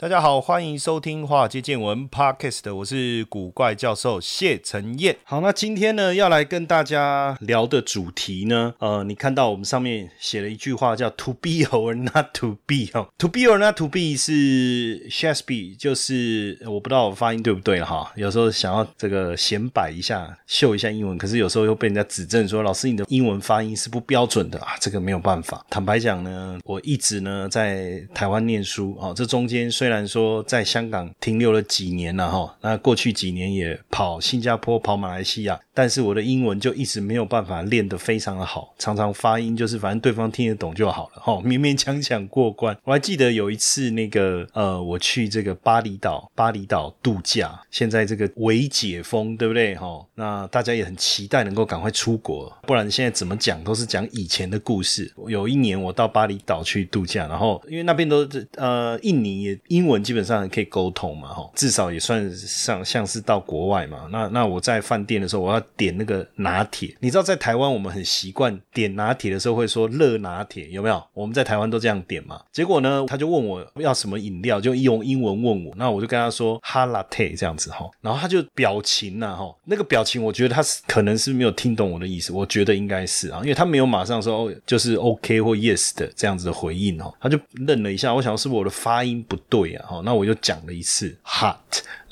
大家好，欢迎收听《华尔街见闻》Podcast，我是古怪教授谢承彦。好，那今天呢要来跟大家聊的主题呢，呃，你看到我们上面写了一句话叫 “To be or not to be” 哦，“To be or not to be” 是 Shakespeare，就是我不知道我发音对不对哈。有时候想要这个显摆一下，秀一下英文，可是有时候又被人家指正说，老师你的英文发音是不标准的啊，这个没有办法。坦白讲呢，我一直呢在台湾念书啊，这中间虽虽然说在香港停留了几年了哈，那过去几年也跑新加坡、跑马来西亚，但是我的英文就一直没有办法练得非常的好，常常发音就是反正对方听得懂就好了哈，勉勉强强过关。我还记得有一次那个呃，我去这个巴厘岛，巴厘岛度假，现在这个微解封，对不对哈？那大家也很期待能够赶快出国，不然现在怎么讲都是讲以前的故事。有一年我到巴厘岛去度假，然后因为那边都是呃印尼也英文基本上可以沟通嘛，哈，至少也算像像是到国外嘛。那那我在饭店的时候，我要点那个拿铁。你知道在台湾我们很习惯点拿铁的时候会说热拿铁，有没有？我们在台湾都这样点嘛。结果呢，他就问我要什么饮料，就用英文问我。那我就跟他说哈拉特这样子哈。然后他就表情呐哈，那个表情我觉得他是可能是没有听懂我的意思，我觉得应该是啊，因为他没有马上说就是 OK 或 Yes 的这样子的回应哦，他就愣了一下。我想是不是我的发音不对？好，那我就讲了一次 hot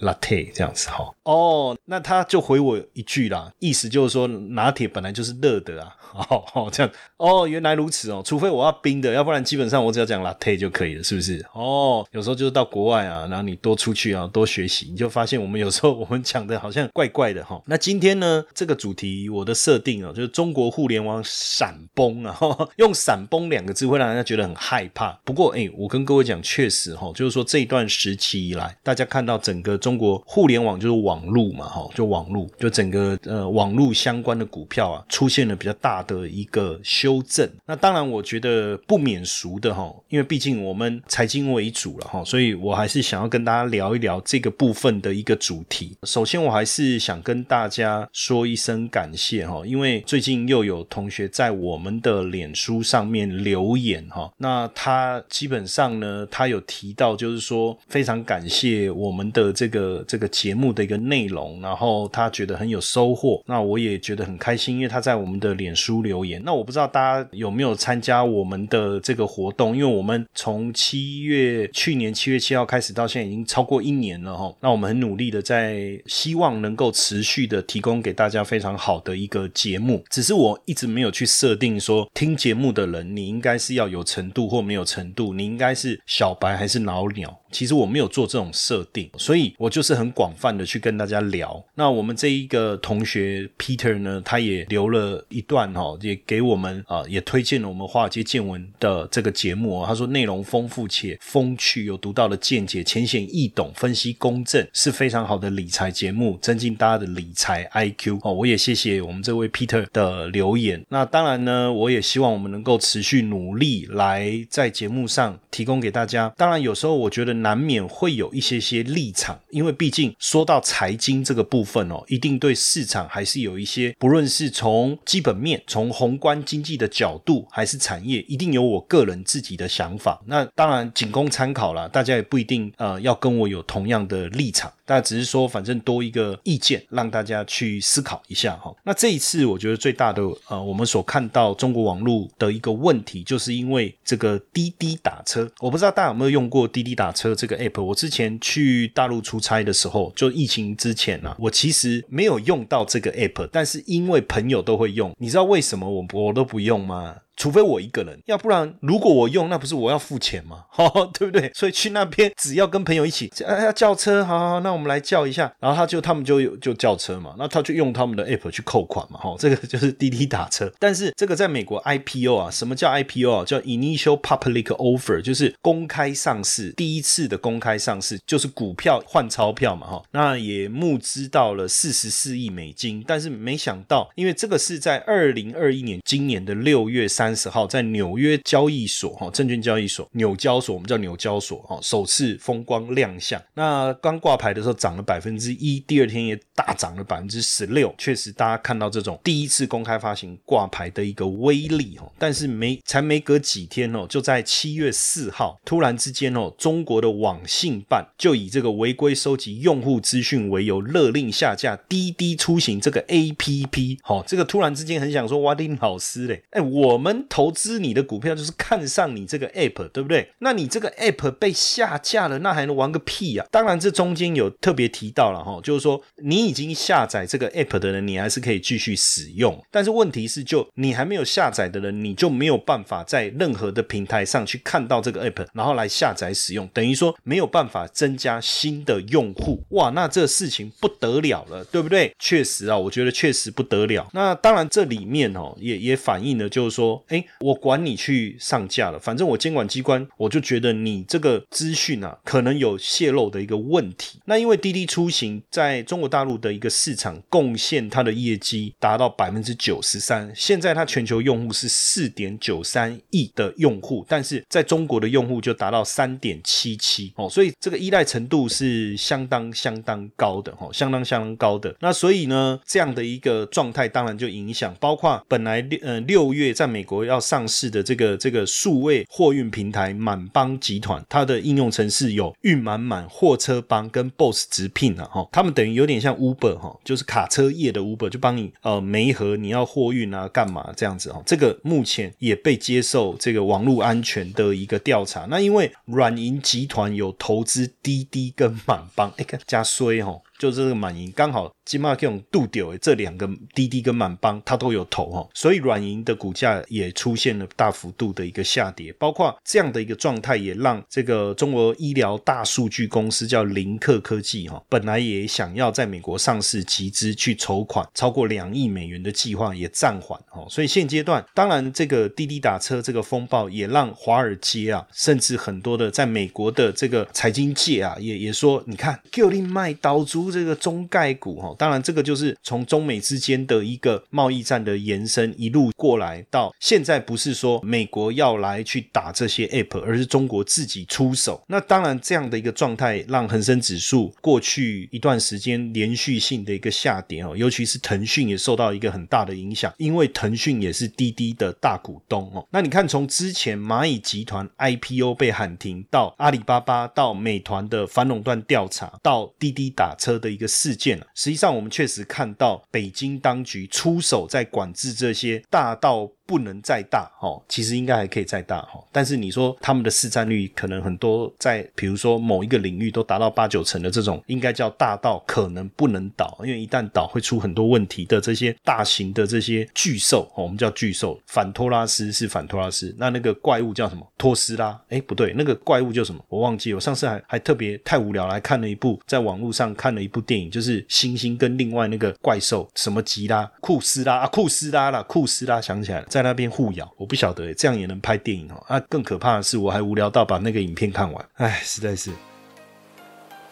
latte 这样子哈。哦，那他就回我一句啦，意思就是说拿铁本来就是热的啊。哦，这样哦，原来如此哦。除非我要冰的，要不然基本上我只要讲 latte 就可以了，是不是？哦，有时候就是到国外啊，然后你多出去啊，多学习，你就发现我们有时候我们讲的好像怪怪的哈。那今天呢，这个主题我的设定哦，就是中国互联网闪崩啊，用闪崩两个字会让人家觉得很害怕。不过哎，我跟各位讲，确实哈，就是说这一段时期以来，大家看到整个中中国互联网就是网络嘛哈，就网络，就整个呃网络相关的股票啊，出现了比较大。的一个修正，那当然我觉得不免俗的哈，因为毕竟我们财经为主了哈，所以我还是想要跟大家聊一聊这个部分的一个主题。首先，我还是想跟大家说一声感谢哈，因为最近又有同学在我们的脸书上面留言哈，那他基本上呢，他有提到就是说非常感谢我们的这个这个节目的一个内容，然后他觉得很有收获，那我也觉得很开心，因为他在我们的脸。书留言，那我不知道大家有没有参加我们的这个活动，因为我们从七月去年七月七号开始到现在已经超过一年了哈。那我们很努力的在希望能够持续的提供给大家非常好的一个节目，只是我一直没有去设定说听节目的人你应该是要有程度或没有程度，你应该是小白还是老鸟。其实我没有做这种设定，所以我就是很广泛的去跟大家聊。那我们这一个同学 Peter 呢，他也留了一段哈，也给我们啊，也推荐了我们华尔街见闻的这个节目。他说内容丰富且风趣，有独到的见解，浅显易懂，分析公正，是非常好的理财节目，增进大家的理财 IQ 哦。我也谢谢我们这位 Peter 的留言。那当然呢，我也希望我们能够持续努力来在节目上提供给大家。当然有时候我觉得。难免会有一些些立场，因为毕竟说到财经这个部分哦，一定对市场还是有一些，不论是从基本面、从宏观经济的角度，还是产业，一定有我个人自己的想法。那当然仅供参考了，大家也不一定呃要跟我有同样的立场。大家只是说，反正多一个意见，让大家去思考一下哈。那这一次，我觉得最大的呃，我们所看到中国网络的一个问题，就是因为这个滴滴打车。我不知道大家有没有用过滴滴打车这个 app。我之前去大陆出差的时候，就疫情之前啊，我其实没有用到这个 app，但是因为朋友都会用，你知道为什么我我都不用吗？除非我一个人，要不然如果我用，那不是我要付钱吗？哦，对不对？所以去那边只要跟朋友一起，哎，要叫车，好好，那我们来叫一下，然后他就他们就就叫车嘛，那他就用他们的 app 去扣款嘛，哈，这个就是滴滴打车。但是这个在美国 IPO 啊，什么叫 IPO 啊？叫 Initial Public Offer，就是公开上市，第一次的公开上市，就是股票换钞票嘛，哈，那也募资到了四十四亿美金，但是没想到，因为这个是在二零二一年今年的六月三三十号，在纽约交易所，哈，证券交易所纽交所，我们叫纽交所，哈，首次风光亮相。那刚挂牌的时候涨了百分之一，第二天也大涨了百分之十六，确实大家看到这种第一次公开发行挂牌的一个威力，哈，但是没才没隔几天哦，就在七月四号，突然之间哦，中国的网信办就以这个违规收集用户资讯为由，勒令下架滴滴出行这个 A P P，好，这个突然之间很想说，哇，丁老师嘞，哎，我们投资你的股票就是看上你这个 App，对不对？那你这个 App 被下架了，那还能玩个屁呀？当然，这中间有特别提到了哈，就是说你已经下载这个 App 的人，你还是可以继续使用，但是问题是，就你还没有下载的人，你就没有办法在任何的平台上去看到这个 App，然后来下载使用，等于说没有办法增加新的用户。哇，那这事情不得了了，对不对？确实啊，我觉得确实不得了。那当然，这里面哦，也也反映了，就是说，哎，我管你去上架了，反正我监管机关，我就觉得你这个资讯啊，可能有泄露的一个问题。那因为滴滴出行在中国大陆的一个市场贡献，它的业绩达到百分之九十三，现在它全球用户是四点九三亿的用户，但是在中国的用户就达到三点七七哦，所以这个依赖程度是相当相当高的哦，相当相当高的。那所以呢，这样的一个状态当然就影响，包括本来六呃六月在美国要上市的这个这个数位货运平台满帮集团，它的应用程式有运满满、货车帮跟 Boss 直聘啊哈，他们等于有点像 Uber 哈，就是卡车业的 Uber，就帮你呃媒合你要货运啊干嘛这样子哈，这个目前也被接受这个网络安全的一个调查。那因为软银集团有投资滴滴跟满帮，哎看加衰哈。就是这个满盈刚好金马这种度丢这两个滴滴跟满帮它都有投哈，所以软银的股价也出现了大幅度的一个下跌，包括这样的一个状态也让这个中国医疗大数据公司叫林克科技哈，本来也想要在美国上市集资去筹款超过两亿美元的计划也暂缓哈，所以现阶段当然这个滴滴打车这个风暴也让华尔街啊，甚至很多的在美国的这个财经界啊也也说你看 Q 令卖刀猪。这个中概股哈，当然这个就是从中美之间的一个贸易战的延伸一路过来，到现在不是说美国要来去打这些 app，而是中国自己出手。那当然这样的一个状态，让恒生指数过去一段时间连续性的一个下跌哦，尤其是腾讯也受到一个很大的影响，因为腾讯也是滴滴的大股东哦。那你看从之前蚂蚁集团 IPO 被喊停，到阿里巴巴，到美团的反垄断调查，到滴滴打车。的一个事件了，实际上我们确实看到北京当局出手在管制这些大到。不能再大哦，其实应该还可以再大哈。但是你说他们的市占率可能很多，在比如说某一个领域都达到八九成的这种，应该叫大到可能不能倒，因为一旦倒会出很多问题的这些大型的这些巨兽哦，我们叫巨兽。反托拉斯是反托拉斯，那那个怪物叫什么？托斯拉？哎，不对，那个怪物叫什么？我忘记。我上次还还特别太无聊来看了一部，在网络上看了一部电影，就是猩猩跟另外那个怪兽什么吉拉库斯拉啊，库斯拉啦，库斯拉想起来了。在那边互咬，我不晓得这样也能拍电影哦。啊，更可怕的是，我还无聊到把那个影片看完，唉，实在是。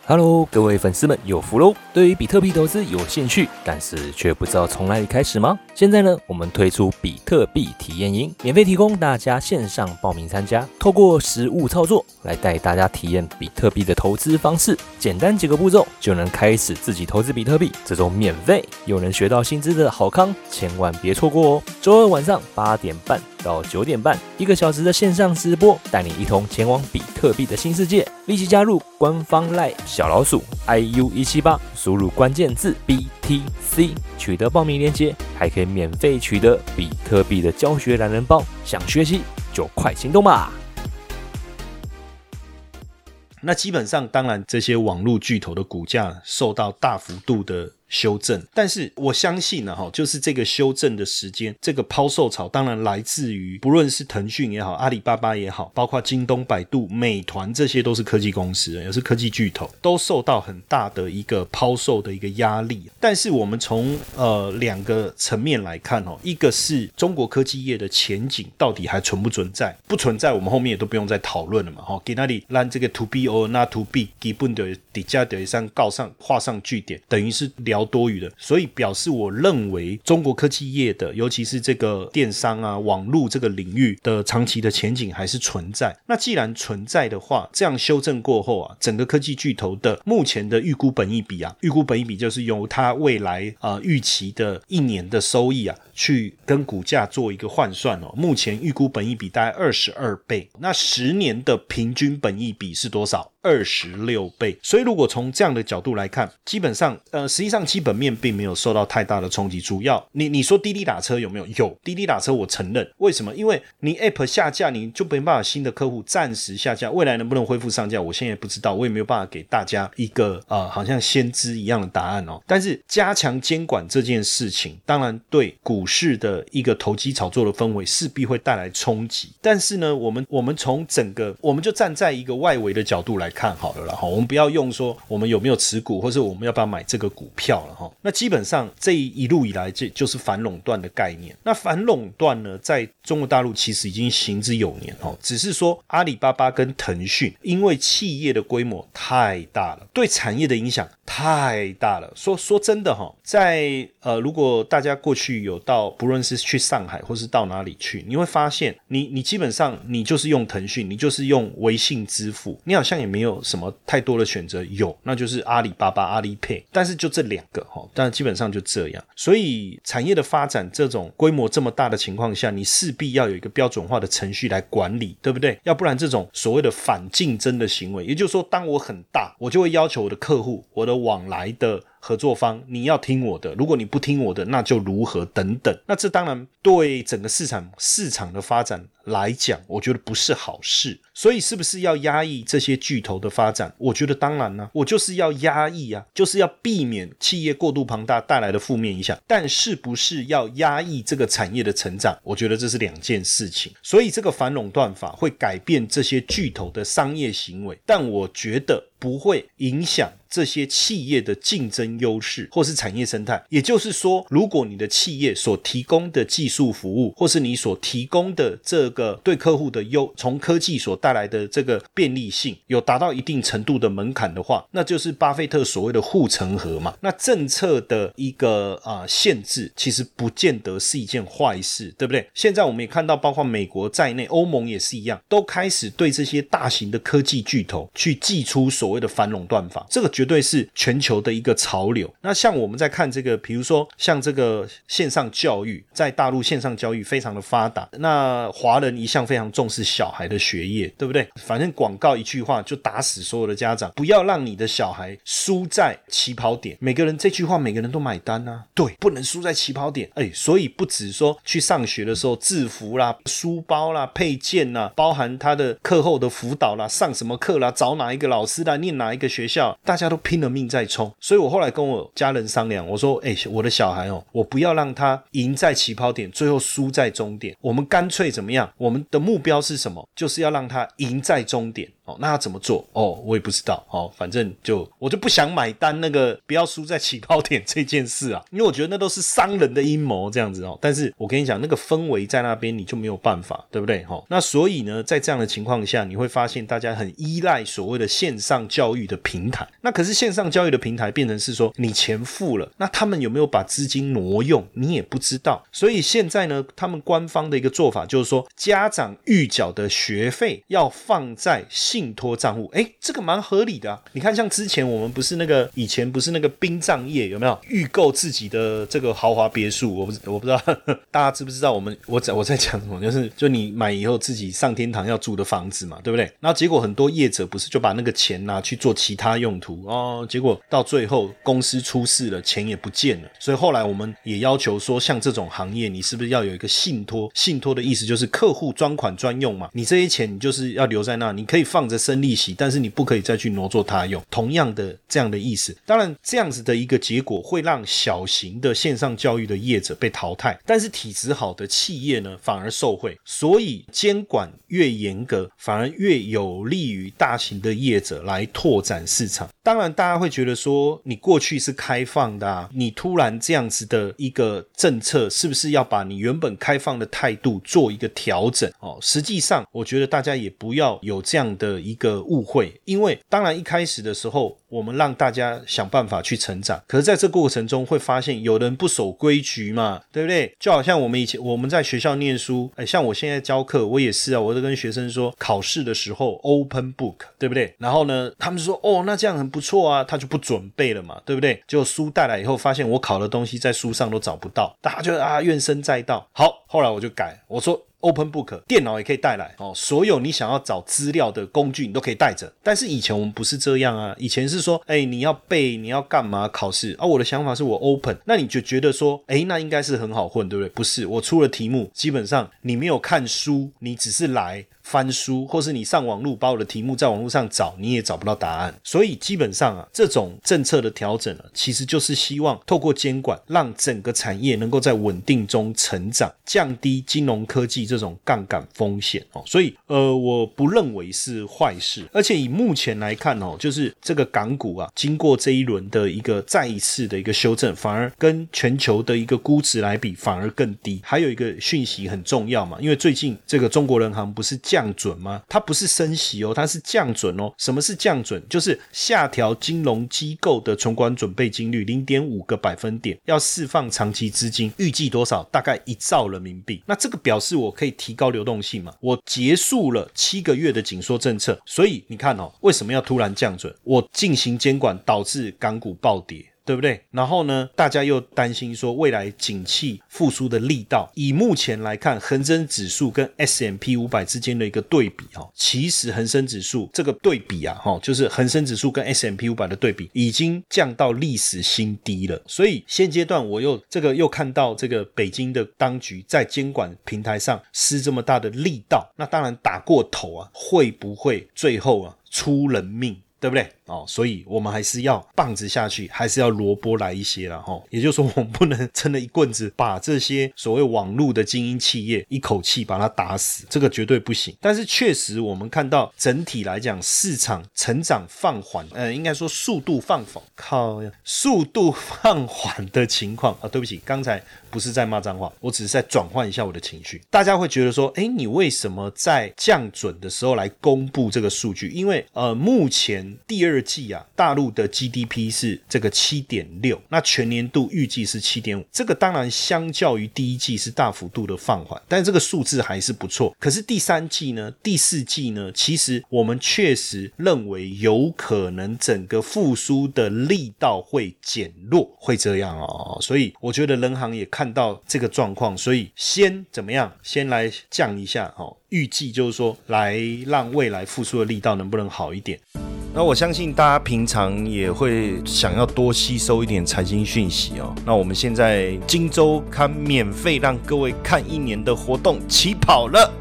Hello，各位粉丝们有福喽！对于比特币投资有兴趣，但是却不知道从哪里开始吗？现在呢，我们推出比特币体验营，免费提供大家线上报名参加，透过实物操作来带大家体验比特币的投资方式，简单几个步骤就能开始自己投资比特币。这种免费又能学到薪资的好康，千万别错过哦！周二晚上八点半。到九点半，一个小时的线上直播，带你一同前往比特币的新世界。立即加入官方赖小老鼠 iu 一七八，输入关键字 BTC，取得报名链接，还可以免费取得比特币的教学懒人包。想学习就快行动吧！那基本上，当然这些网络巨头的股价受到大幅度的。修正。但是我相信呢，哈，就是这个修正的时间，这个抛售潮，当然来自于不论是腾讯也好，阿里巴巴也好，包括京东、百度、美团，这些都是科技公司，也是科技巨头，都受到很大的一个抛售的一个压力。但是我们从呃两个层面来看哦，一个是中国科技业的前景到底还存不存在？不存在，我们后面也都不用再讨论了嘛，哈，给那里让这个 to B or not to B 基本的底价等于上告上画上句点，等于是聊多余的，所以表示我认为中国科技业的，尤其是这个电商啊、网络这个领域的长期的前景还是存在。那既然存在的话，这样修正过后啊，整个科技巨头的目前的预估本益比啊，预估本益比就是由它未来啊预期的一年的收益啊，去跟股价做一个换算哦。目前预估本益比大概二十二倍，那十年的平均本益比是多少？二十六倍，所以如果从这样的角度来看，基本上，呃，实际上基本面并没有受到太大的冲击。主要，你你说滴滴打车有没有？有滴滴打车，我承认。为什么？因为你 App 下架，你就没办法新的客户暂时下架，未来能不能恢复上架，我现在也不知道，我也没有办法给大家一个呃，好像先知一样的答案哦。但是加强监管这件事情，当然对股市的一个投机炒作的氛围势必会带来冲击。但是呢，我们我们从整个，我们就站在一个外围的角度来。看好了啦哈，我们不要用说我们有没有持股，或者我们要不要买这个股票好了哈。那基本上这一路以来，这就是反垄断的概念。那反垄断呢，在中国大陆其实已经行之有年哦，只是说阿里巴巴跟腾讯因为企业的规模太大了，对产业的影响。太大了，说说真的哈，在呃，如果大家过去有到，不论是去上海或是到哪里去，你会发现，你你基本上你就是用腾讯，你就是用微信支付，你好像也没有什么太多的选择，有那就是阿里巴巴、阿里 Pay，但是就这两个哈，但基本上就这样。所以产业的发展这种规模这么大的情况下，你势必要有一个标准化的程序来管理，对不对？要不然这种所谓的反竞争的行为，也就是说，当我很大，我就会要求我的客户，我的。往来的合作方，你要听我的，如果你不听我的，那就如何等等。那这当然对整个市场市场的发展来讲，我觉得不是好事。所以是不是要压抑这些巨头的发展？我觉得当然呢，我就是要压抑啊，就是要避免企业过度庞大带来的负面影响。但是不是要压抑这个产业的成长？我觉得这是两件事情。所以这个反垄断法会改变这些巨头的商业行为，但我觉得不会影响这些企业的竞争优势或是产业生态。也就是说，如果你的企业所提供的技术服务，或是你所提供的这个对客户的优，从科技所带来的这个便利性有达到一定程度的门槛的话，那就是巴菲特所谓的护城河嘛。那政策的一个啊限制，其实不见得是一件坏事，对不对？现在我们也看到，包括美国在内，欧盟也是一样，都开始对这些大型的科技巨头去寄出所谓的反垄断法，这个绝对是全球的一个潮流。那像我们在看这个，比如说像这个线上教育，在大陆线上教育非常的发达，那华人一向非常重视小孩的学业。对不对？反正广告一句话就打死所有的家长，不要让你的小孩输在起跑点。每个人这句话，每个人都买单啊。对，不能输在起跑点。哎，所以不止说去上学的时候，制服啦、书包啦、配件啦，包含他的课后的辅导啦、上什么课啦、找哪一个老师啦、念哪一个学校，大家都拼了命在冲。所以我后来跟我家人商量，我说：哎，我的小孩哦，我不要让他赢在起跑点，最后输在终点。我们干脆怎么样？我们的目标是什么？就是要让他。赢在终点。哦，那要怎么做？哦，我也不知道。哦，反正就我就不想买单那个不要输在起跑点 这件事啊，因为我觉得那都是商人的阴谋这样子哦。但是我跟你讲，那个氛围在那边你就没有办法，对不对？哈，那所以呢，在这样的情况下，你会发现大家很依赖所谓的线上教育的平台。那可是线上教育的平台变成是说你钱付了，那他们有没有把资金挪用，你也不知道。所以现在呢，他们官方的一个做法就是说，家长预缴的学费要放在。信托账户，哎，这个蛮合理的啊。你看，像之前我们不是那个以前不是那个殡葬业有没有预购自己的这个豪华别墅？我不我不知道 大家知不知道？我们我在我在讲什么？就是就你买以后自己上天堂要住的房子嘛，对不对？然后结果很多业者不是就把那个钱拿去做其他用途哦，结果到最后公司出事了，钱也不见了。所以后来我们也要求说，像这种行业，你是不是要有一个信托？信托的意思就是客户专款专用嘛，你这些钱你就是要留在那，你可以放。放着生利息，但是你不可以再去挪作他用，同样的这样的意思。当然，这样子的一个结果会让小型的线上教育的业者被淘汰，但是体质好的企业呢反而受惠。所以监管越严格，反而越有利于大型的业者来拓展市场。当然，大家会觉得说，你过去是开放的，你突然这样子的一个政策，是不是要把你原本开放的态度做一个调整？哦，实际上，我觉得大家也不要有这样的一个误会，因为当然一开始的时候。我们让大家想办法去成长，可是在这过程中会发现有人不守规矩嘛，对不对？就好像我们以前我们在学校念书，哎，像我现在教课，我也是啊，我都跟学生说，考试的时候 open book，对不对？然后呢，他们说哦，那这样很不错啊，他就不准备了嘛，对不对？就书带来以后，发现我考的东西在书上都找不到，大家就啊怨声载道。好，后来我就改，我说。Open Book 电脑也可以带来哦，所有你想要找资料的工具你都可以带着。但是以前我们不是这样啊，以前是说，哎，你要背，你要干嘛考试而？我的想法是我 Open，那你就觉得说，哎，那应该是很好混，对不对？不是，我出了题目，基本上你没有看书，你只是来。翻书，或是你上网络把我的题目在网络上找，你也找不到答案。所以基本上啊，这种政策的调整呢，其实就是希望透过监管，让整个产业能够在稳定中成长，降低金融科技这种杠杆风险哦。所以呃，我不认为是坏事。而且以目前来看哦，就是这个港股啊，经过这一轮的一个再一次的一个修正，反而跟全球的一个估值来比，反而更低。还有一个讯息很重要嘛，因为最近这个中国人行不是降。降准吗？它不是升息哦，它是降准哦。什么是降准？就是下调金融机构的存款准备金率零点五个百分点，要释放长期资金，预计多少？大概一兆人民币。那这个表示我可以提高流动性嘛？我结束了七个月的紧缩政策，所以你看哦，为什么要突然降准？我进行监管导致港股暴跌。对不对？然后呢，大家又担心说未来景气复苏的力道。以目前来看，恒生指数跟 S M P 五百之间的一个对比，哈，其实恒生指数这个对比啊，哈，就是恒生指数跟 S M P 五百的对比，已经降到历史新低了。所以现阶段我又这个又看到这个北京的当局在监管平台上施这么大的力道，那当然打过头啊，会不会最后啊出人命？对不对？哦，所以我们还是要棒子下去，还是要萝卜来一些了哈。也就是说，我们不能真的一棍子把这些所谓网络的精英企业一口气把它打死，这个绝对不行。但是确实，我们看到整体来讲，市场成长放缓，呃，应该说速度放缓，靠，速度放缓的情况啊。对不起，刚才不是在骂脏话，我只是在转换一下我的情绪。大家会觉得说，哎，你为什么在降准的时候来公布这个数据？因为呃，目前第二。二季啊，大陆的 GDP 是这个七点六，那全年度预计是七点五，这个当然相较于第一季是大幅度的放缓，但这个数字还是不错。可是第三季呢，第四季呢，其实我们确实认为有可能整个复苏的力道会减弱，会这样哦。所以我觉得人行也看到这个状况，所以先怎么样，先来降一下哦，预计就是说来让未来复苏的力道能不能好一点。那我相信大家平常也会想要多吸收一点财经讯息哦。那我们现在金周刊免费让各位看一年的活动起跑了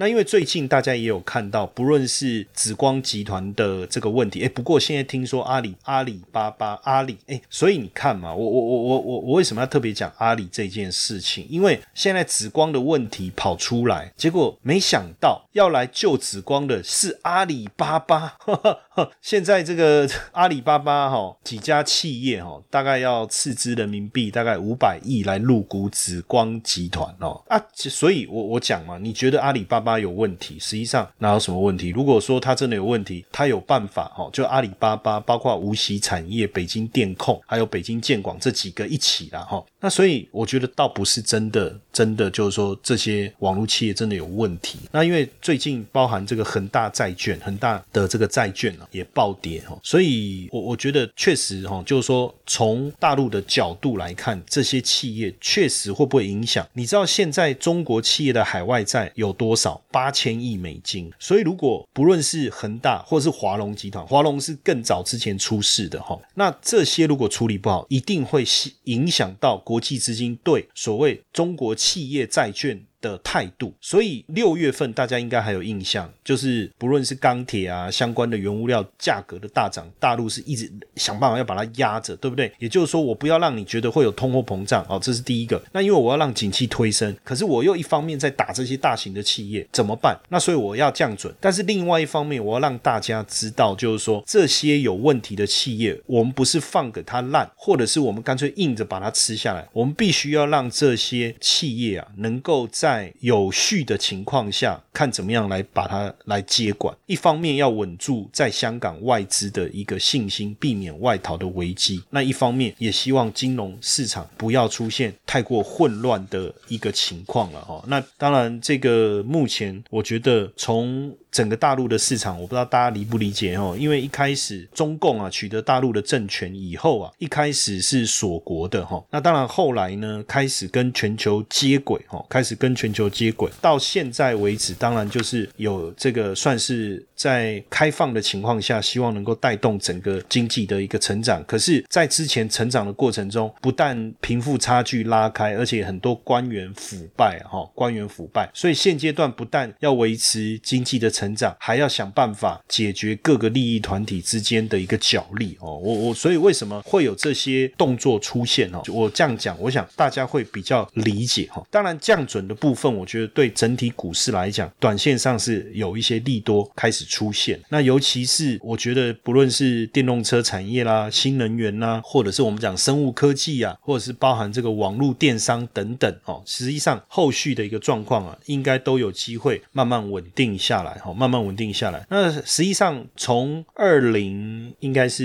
那因为最近大家也有看到，不论是紫光集团的这个问题，哎，不过现在听说阿里、阿里巴巴、阿里，哎，所以你看嘛，我我我我我我为什么要特别讲阿里这件事情？因为现在紫光的问题跑出来，结果没想到要来救紫光的是阿里巴巴。现在这个 阿里巴巴哈几家企业哈，大概要斥资人民币大概五百亿来入股紫光集团哦啊，所以我我讲嘛，你觉得阿里巴巴？有问题，实际上哪有什么问题？如果说它真的有问题，它有办法哈，就阿里巴巴，包括无锡产业、北京电控，还有北京建广这几个一起了哈。那所以我觉得倒不是真的，真的就是说这些网络企业真的有问题。那因为最近包含这个恒大债券，恒大的这个债券啊，也暴跌哈。所以，我我觉得确实哈，就是说从大陆的角度来看，这些企业确实会不会影响？你知道现在中国企业的海外债有多少？八千亿美金。所以，如果不论是恒大或是华龙集团，华龙是更早之前出事的哈，那这些如果处理不好，一定会影响到国际资金对所谓中国企业债券。的态度，所以六月份大家应该还有印象，就是不论是钢铁啊相关的原物料价格的大涨，大陆是一直想办法要把它压着，对不对？也就是说，我不要让你觉得会有通货膨胀哦，这是第一个。那因为我要让景气推升，可是我又一方面在打这些大型的企业，怎么办？那所以我要降准，但是另外一方面，我要让大家知道，就是说这些有问题的企业，我们不是放给它烂，或者是我们干脆硬着把它吃下来，我们必须要让这些企业啊能够在在有序的情况下，看怎么样来把它来接管。一方面要稳住在香港外资的一个信心，避免外逃的危机；那一方面也希望金融市场不要出现太过混乱的一个情况了哈。那当然，这个目前我觉得从。整个大陆的市场，我不知道大家理不理解哦。因为一开始中共啊取得大陆的政权以后啊，一开始是锁国的哈。那当然后来呢，开始跟全球接轨哈，开始跟全球接轨，到现在为止，当然就是有这个算是在开放的情况下，希望能够带动整个经济的一个成长。可是，在之前成长的过程中，不但贫富差距拉开，而且很多官员腐败哈，官员腐败，所以现阶段不但要维持经济的。成成长还要想办法解决各个利益团体之间的一个角力哦，我我所以为什么会有这些动作出现哦？我这样讲，我想大家会比较理解哈。当然降准的部分，我觉得对整体股市来讲，短线上是有一些利多开始出现。那尤其是我觉得，不论是电动车产业啦、新能源啦，或者是我们讲生物科技啊，或者是包含这个网络电商等等哦，实际上后续的一个状况啊，应该都有机会慢慢稳定下来哈。慢慢稳定下来。那实际上从二零应该是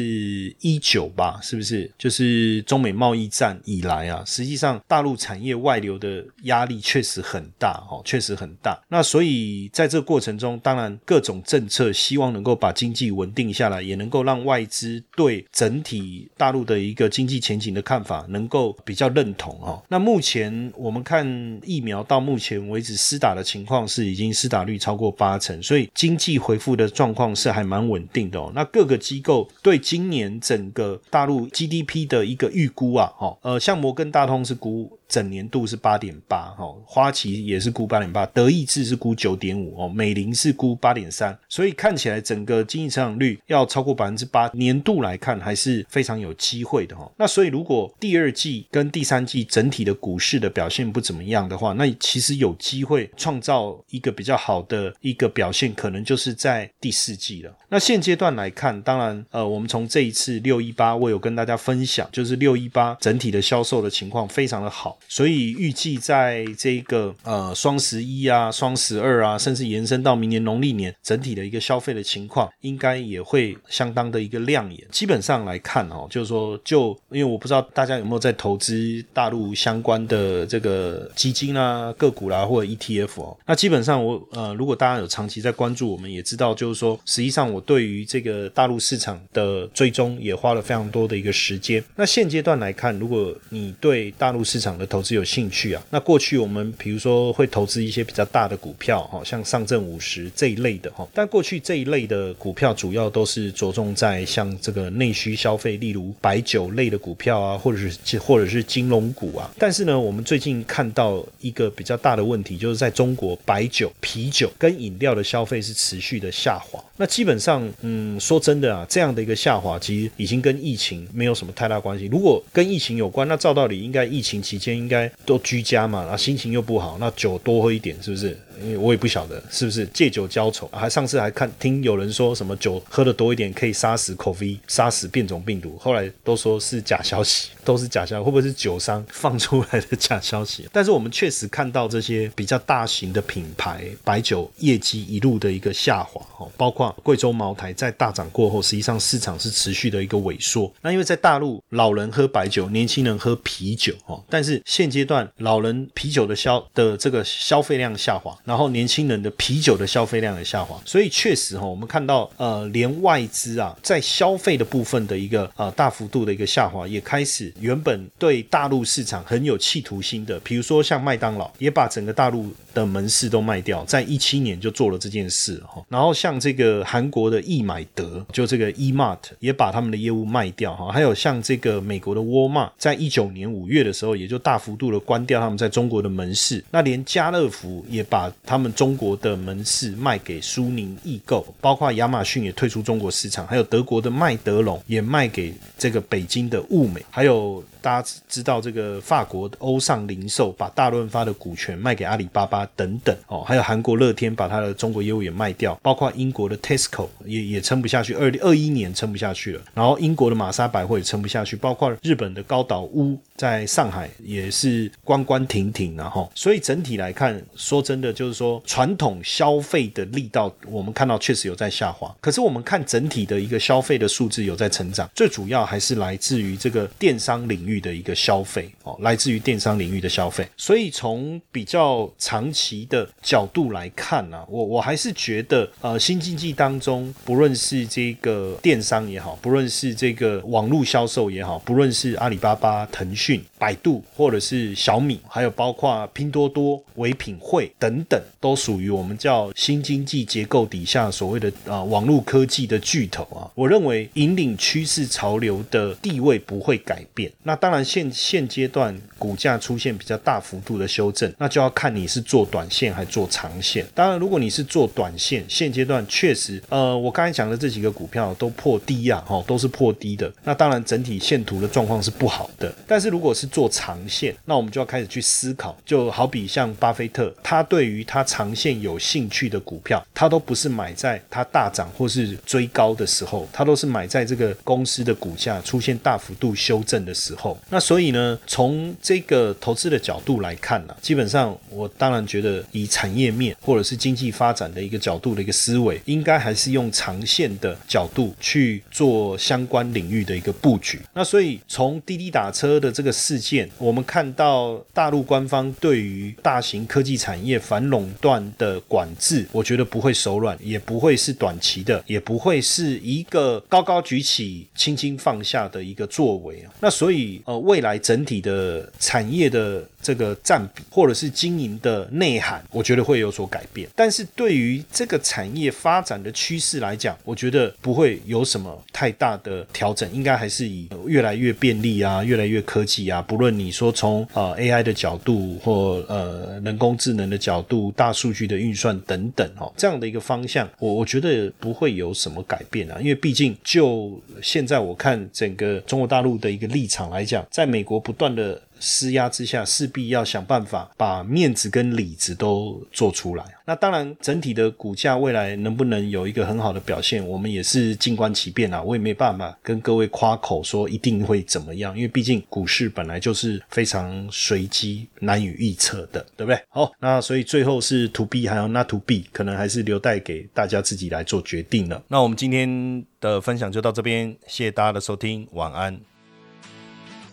一九吧，是不是？就是中美贸易战以来啊，实际上大陆产业外流的压力确实很大，哦，确实很大。那所以在这个过程中，当然各种政策希望能够把经济稳定下来，也能够让外资对整体大陆的一个经济前景的看法能够比较认同，哈。那目前我们看疫苗到目前为止施打的情况是已经施打率超过八成，所以。所以经济回复的状况是还蛮稳定的哦。那各个机构对今年整个大陆 GDP 的一个预估啊，哦，呃，像摩根大通是估。整年度是八点八，哈，花旗也是估八点八，德意志是估九点五，哦，美林是估八点三，所以看起来整个经济成长率要超过百分之八，年度来看还是非常有机会的，哈。那所以如果第二季跟第三季整体的股市的表现不怎么样的话，那其实有机会创造一个比较好的一个表现，可能就是在第四季了。那现阶段来看，当然，呃，我们从这一次六一八，我有跟大家分享，就是六一八整体的销售的情况非常的好。所以预计在这个呃双十一啊、双十二啊，甚至延伸到明年农历年，整体的一个消费的情况，应该也会相当的一个亮眼。基本上来看哦，就是说，就因为我不知道大家有没有在投资大陆相关的这个基金啊、个股啦或者 ETF 哦。那基本上我呃，如果大家有长期在关注，我们也知道，就是说，实际上我对于这个大陆市场的追踪也花了非常多的一个时间。那现阶段来看，如果你对大陆市场的投资有兴趣啊？那过去我们比如说会投资一些比较大的股票，哈，像上证五十这一类的，哈。但过去这一类的股票主要都是着重在像这个内需消费，例如白酒类的股票啊，或者是或者是金融股啊。但是呢，我们最近看到一个比较大的问题，就是在中国白酒、啤酒跟饮料的消费是持续的下滑。那基本上，嗯，说真的啊，这样的一个下滑其实已经跟疫情没有什么太大关系。如果跟疫情有关，那照道理应该疫情期间应该都居家嘛，然后心情又不好，那酒多喝一点，是不是？因为我也不晓得是不是借酒浇愁，还上次还看听有人说什么酒喝的多一点可以杀死 COVID，杀死变种病毒，后来都说是假消息，都是假消息，会不会是酒商放出来的假消息？但是我们确实看到这些比较大型的品牌白酒业绩一路的一个下滑，哈，包括贵州茅台在大涨过后，实际上市场是持续的一个萎缩。那因为在大陆老人喝白酒，年轻人喝啤酒，哈，但是现阶段老人啤酒的消的这个消费量下滑。然后年轻人的啤酒的消费量也下滑，所以确实哈，我们看到呃，连外资啊在消费的部分的一个呃大幅度的一个下滑，也开始原本对大陆市场很有企图心的，比如说像麦当劳，也把整个大陆的门市都卖掉，在一七年就做了这件事哈。然后像这个韩国的易买得，就这个 eMart 也把他们的业务卖掉哈。还有像这个美国的沃尔玛，在一九年五月的时候，也就大幅度的关掉他们在中国的门市。那连家乐福也把他们中国的门市卖给苏宁易购，包括亚马逊也退出中国市场，还有德国的麦德龙也卖给这个北京的物美，还有。大家知道这个法国欧尚零售把大润发的股权卖给阿里巴巴等等哦，还有韩国乐天把它的中国业务也卖掉，包括英国的 Tesco 也也撑不下去，二零二一年撑不下去了。然后英国的玛莎百货也撑不下去，包括日本的高岛屋在上海也是关关停停然后，所以整体来看，说真的就是说传统消费的力道，我们看到确实有在下滑。可是我们看整体的一个消费的数字有在成长，最主要还是来自于这个电商领域。的一个消费哦，来自于电商领域的消费，所以从比较长期的角度来看呢，我我还是觉得呃，新经济当中，不论是这个电商也好，不论是这个网络销售也好，不论是阿里巴巴、腾讯、百度，或者是小米，还有包括拼多多、唯品会等等，都属于我们叫新经济结构底下所谓的啊网络科技的巨头啊。我认为引领趋势潮流的地位不会改变。那当然，现现阶段股价出现比较大幅度的修正，那就要看你是做短线还是做长线。当然，如果你是做短线，现阶段确实，呃，我刚才讲的这几个股票都破低啊，哈，都是破低的。那当然，整体线图的状况是不好的。但是如果是做长线，那我们就要开始去思考，就好比像巴菲特，他对于他长线有兴趣的股票，他都不是买在它大涨或是追高的时候，他都是买在这个公司的股价出现大幅度修正的时候。那所以呢，从这个投资的角度来看呢，基本上我当然觉得以产业面或者是经济发展的一个角度的一个思维，应该还是用长线的角度去做相关领域的一个布局。那所以从滴滴打车的这个事件，我们看到大陆官方对于大型科技产业反垄断的管制，我觉得不会手软，也不会是短期的，也不会是一个高高举起、轻轻放下的一个作为啊。那所以。呃，未来整体的产业的这个占比，或者是经营的内涵，我觉得会有所改变。但是对于这个产业发展的趋势来讲，我觉得不会有什么太大的调整，应该还是以越来越便利啊，越来越科技啊。不论你说从呃 AI 的角度，或呃人工智能的角度，大数据的运算等等哦，这样的一个方向，我我觉得不会有什么改变啊。因为毕竟就现在我看整个中国大陆的一个立场来讲。在美国不断的施压之下，势必要想办法把面子跟里子都做出来。那当然，整体的股价未来能不能有一个很好的表现，我们也是静观其变啊。我也没办法跟各位夸口说一定会怎么样，因为毕竟股市本来就是非常随机、难以预测的，对不对？好，那所以最后是 to B 还有 not to B，可能还是留待给大家自己来做决定了。那我们今天的分享就到这边，谢谢大家的收听，晚安。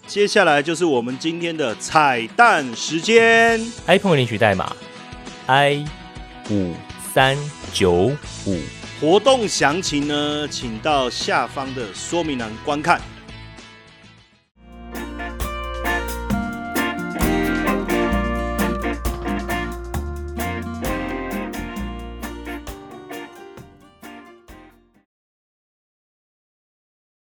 接下来就是我们今天的彩蛋时间。iPhone 领取代码 i 五三九五。活动详情呢，请到下方的说明栏观看。